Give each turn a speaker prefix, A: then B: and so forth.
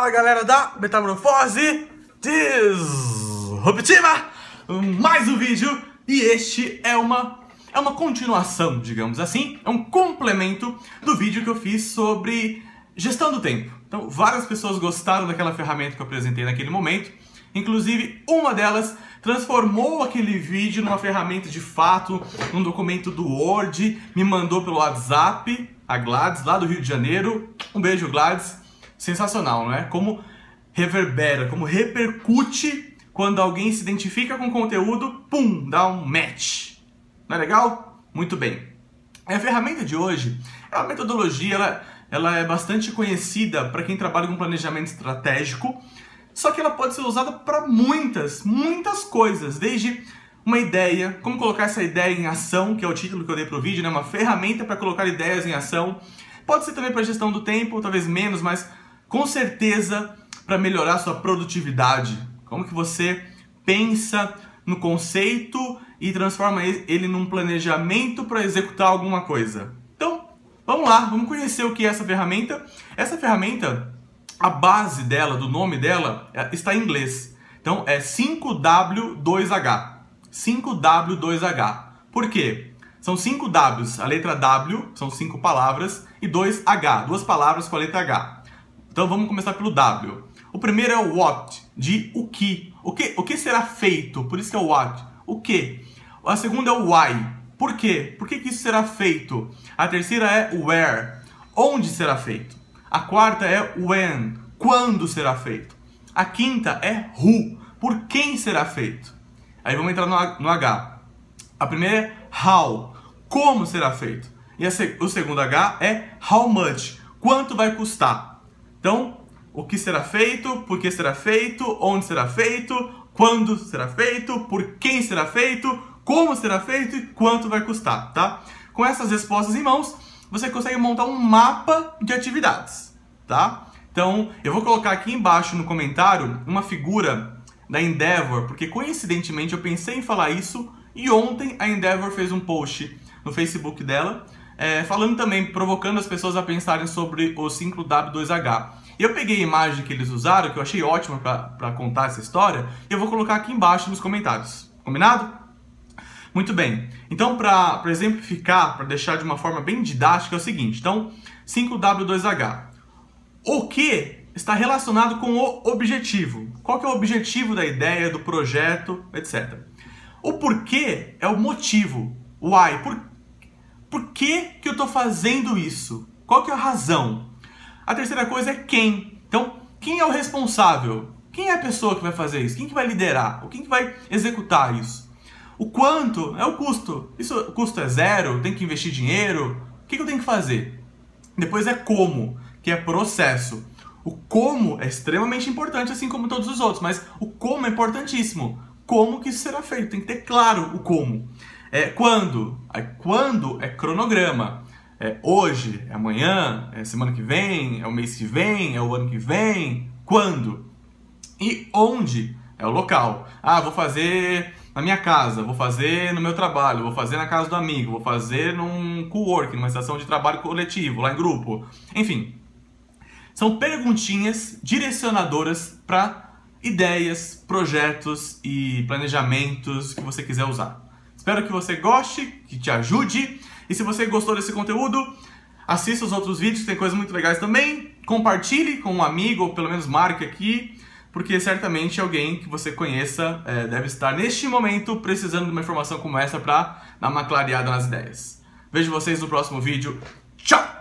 A: Fala galera da Metamorfose Disruptiva! Mais um vídeo e este é uma, é uma continuação, digamos assim, é um complemento do vídeo que eu fiz sobre gestão do tempo. Então, várias pessoas gostaram daquela ferramenta que eu apresentei naquele momento, inclusive uma delas transformou aquele vídeo numa ferramenta de fato, num documento do Word, me mandou pelo WhatsApp, a Gladys, lá do Rio de Janeiro. Um beijo, Gladys sensacional, não é? Como reverbera, como repercute quando alguém se identifica com o conteúdo, pum, dá um match. Não é legal? Muito bem. A ferramenta de hoje é uma metodologia, ela, ela é bastante conhecida para quem trabalha com planejamento estratégico, só que ela pode ser usada para muitas, muitas coisas, desde uma ideia, como colocar essa ideia em ação, que é o título que eu dei para o vídeo, né? uma ferramenta para colocar ideias em ação. Pode ser também para gestão do tempo, talvez menos, mas com certeza para melhorar sua produtividade. Como que você pensa no conceito e transforma ele num planejamento para executar alguma coisa. Então, vamos lá, vamos conhecer o que é essa ferramenta. Essa ferramenta, a base dela, do nome dela, é, está em inglês. Então é 5W2H. 5W2H. Por quê? São 5 Ws. A letra W são cinco palavras e 2 H, duas palavras com a letra H. Então vamos começar pelo W. O primeiro é o what, de o que. O que, o que será feito? Por isso que é o what. O que. A segunda é o why. Por quê? Por que, que isso será feito? A terceira é where. Onde será feito? A quarta é when. Quando será feito? A quinta é who. Por quem será feito? Aí vamos entrar no, no H. A primeira é how. Como será feito? E a, o segundo H é how much. Quanto vai custar? Então, o que será feito, por que será feito, onde será feito, quando será feito, por quem será feito, como será feito e quanto vai custar, tá? Com essas respostas em mãos, você consegue montar um mapa de atividades, tá? Então, eu vou colocar aqui embaixo no comentário uma figura da Endeavor, porque coincidentemente eu pensei em falar isso e ontem a Endeavor fez um post no Facebook dela é, falando também, provocando as pessoas a pensarem sobre o 5W2H. Eu peguei a imagem que eles usaram, que eu achei ótima para contar essa história, e eu vou colocar aqui embaixo nos comentários. Combinado? Muito bem. Então, para exemplificar, para deixar de uma forma bem didática, é o seguinte. Então, 5W2H. O que está relacionado com o objetivo? Qual que é o objetivo da ideia, do projeto, etc. O porquê é o motivo. Why? Por por que, que eu estou fazendo isso? Qual que é a razão? A terceira coisa é quem. Então, quem é o responsável? Quem é a pessoa que vai fazer isso? Quem que vai liderar? Quem que vai executar isso? O quanto é o custo. Isso, o custo é zero? Tem que investir dinheiro? O que, que eu tenho que fazer? Depois é como, que é processo. O como é extremamente importante, assim como todos os outros, mas o como é importantíssimo. Como que isso será feito? Tem que ter claro o como. É quando? Aí, quando é cronograma. É hoje, é amanhã, é semana que vem, é o mês que vem, é o ano que vem. Quando? E onde? É o local. Ah, vou fazer na minha casa, vou fazer no meu trabalho, vou fazer na casa do amigo, vou fazer num co-work, numa estação de trabalho coletivo, lá em grupo. Enfim, são perguntinhas direcionadoras para ideias, projetos e planejamentos que você quiser usar. Espero que você goste, que te ajude. E se você gostou desse conteúdo, assista os outros vídeos, tem coisas muito legais também. Compartilhe com um amigo, ou pelo menos marque aqui, porque certamente alguém que você conheça é, deve estar neste momento precisando de uma informação como essa para dar uma clareada nas ideias. Vejo vocês no próximo vídeo. Tchau!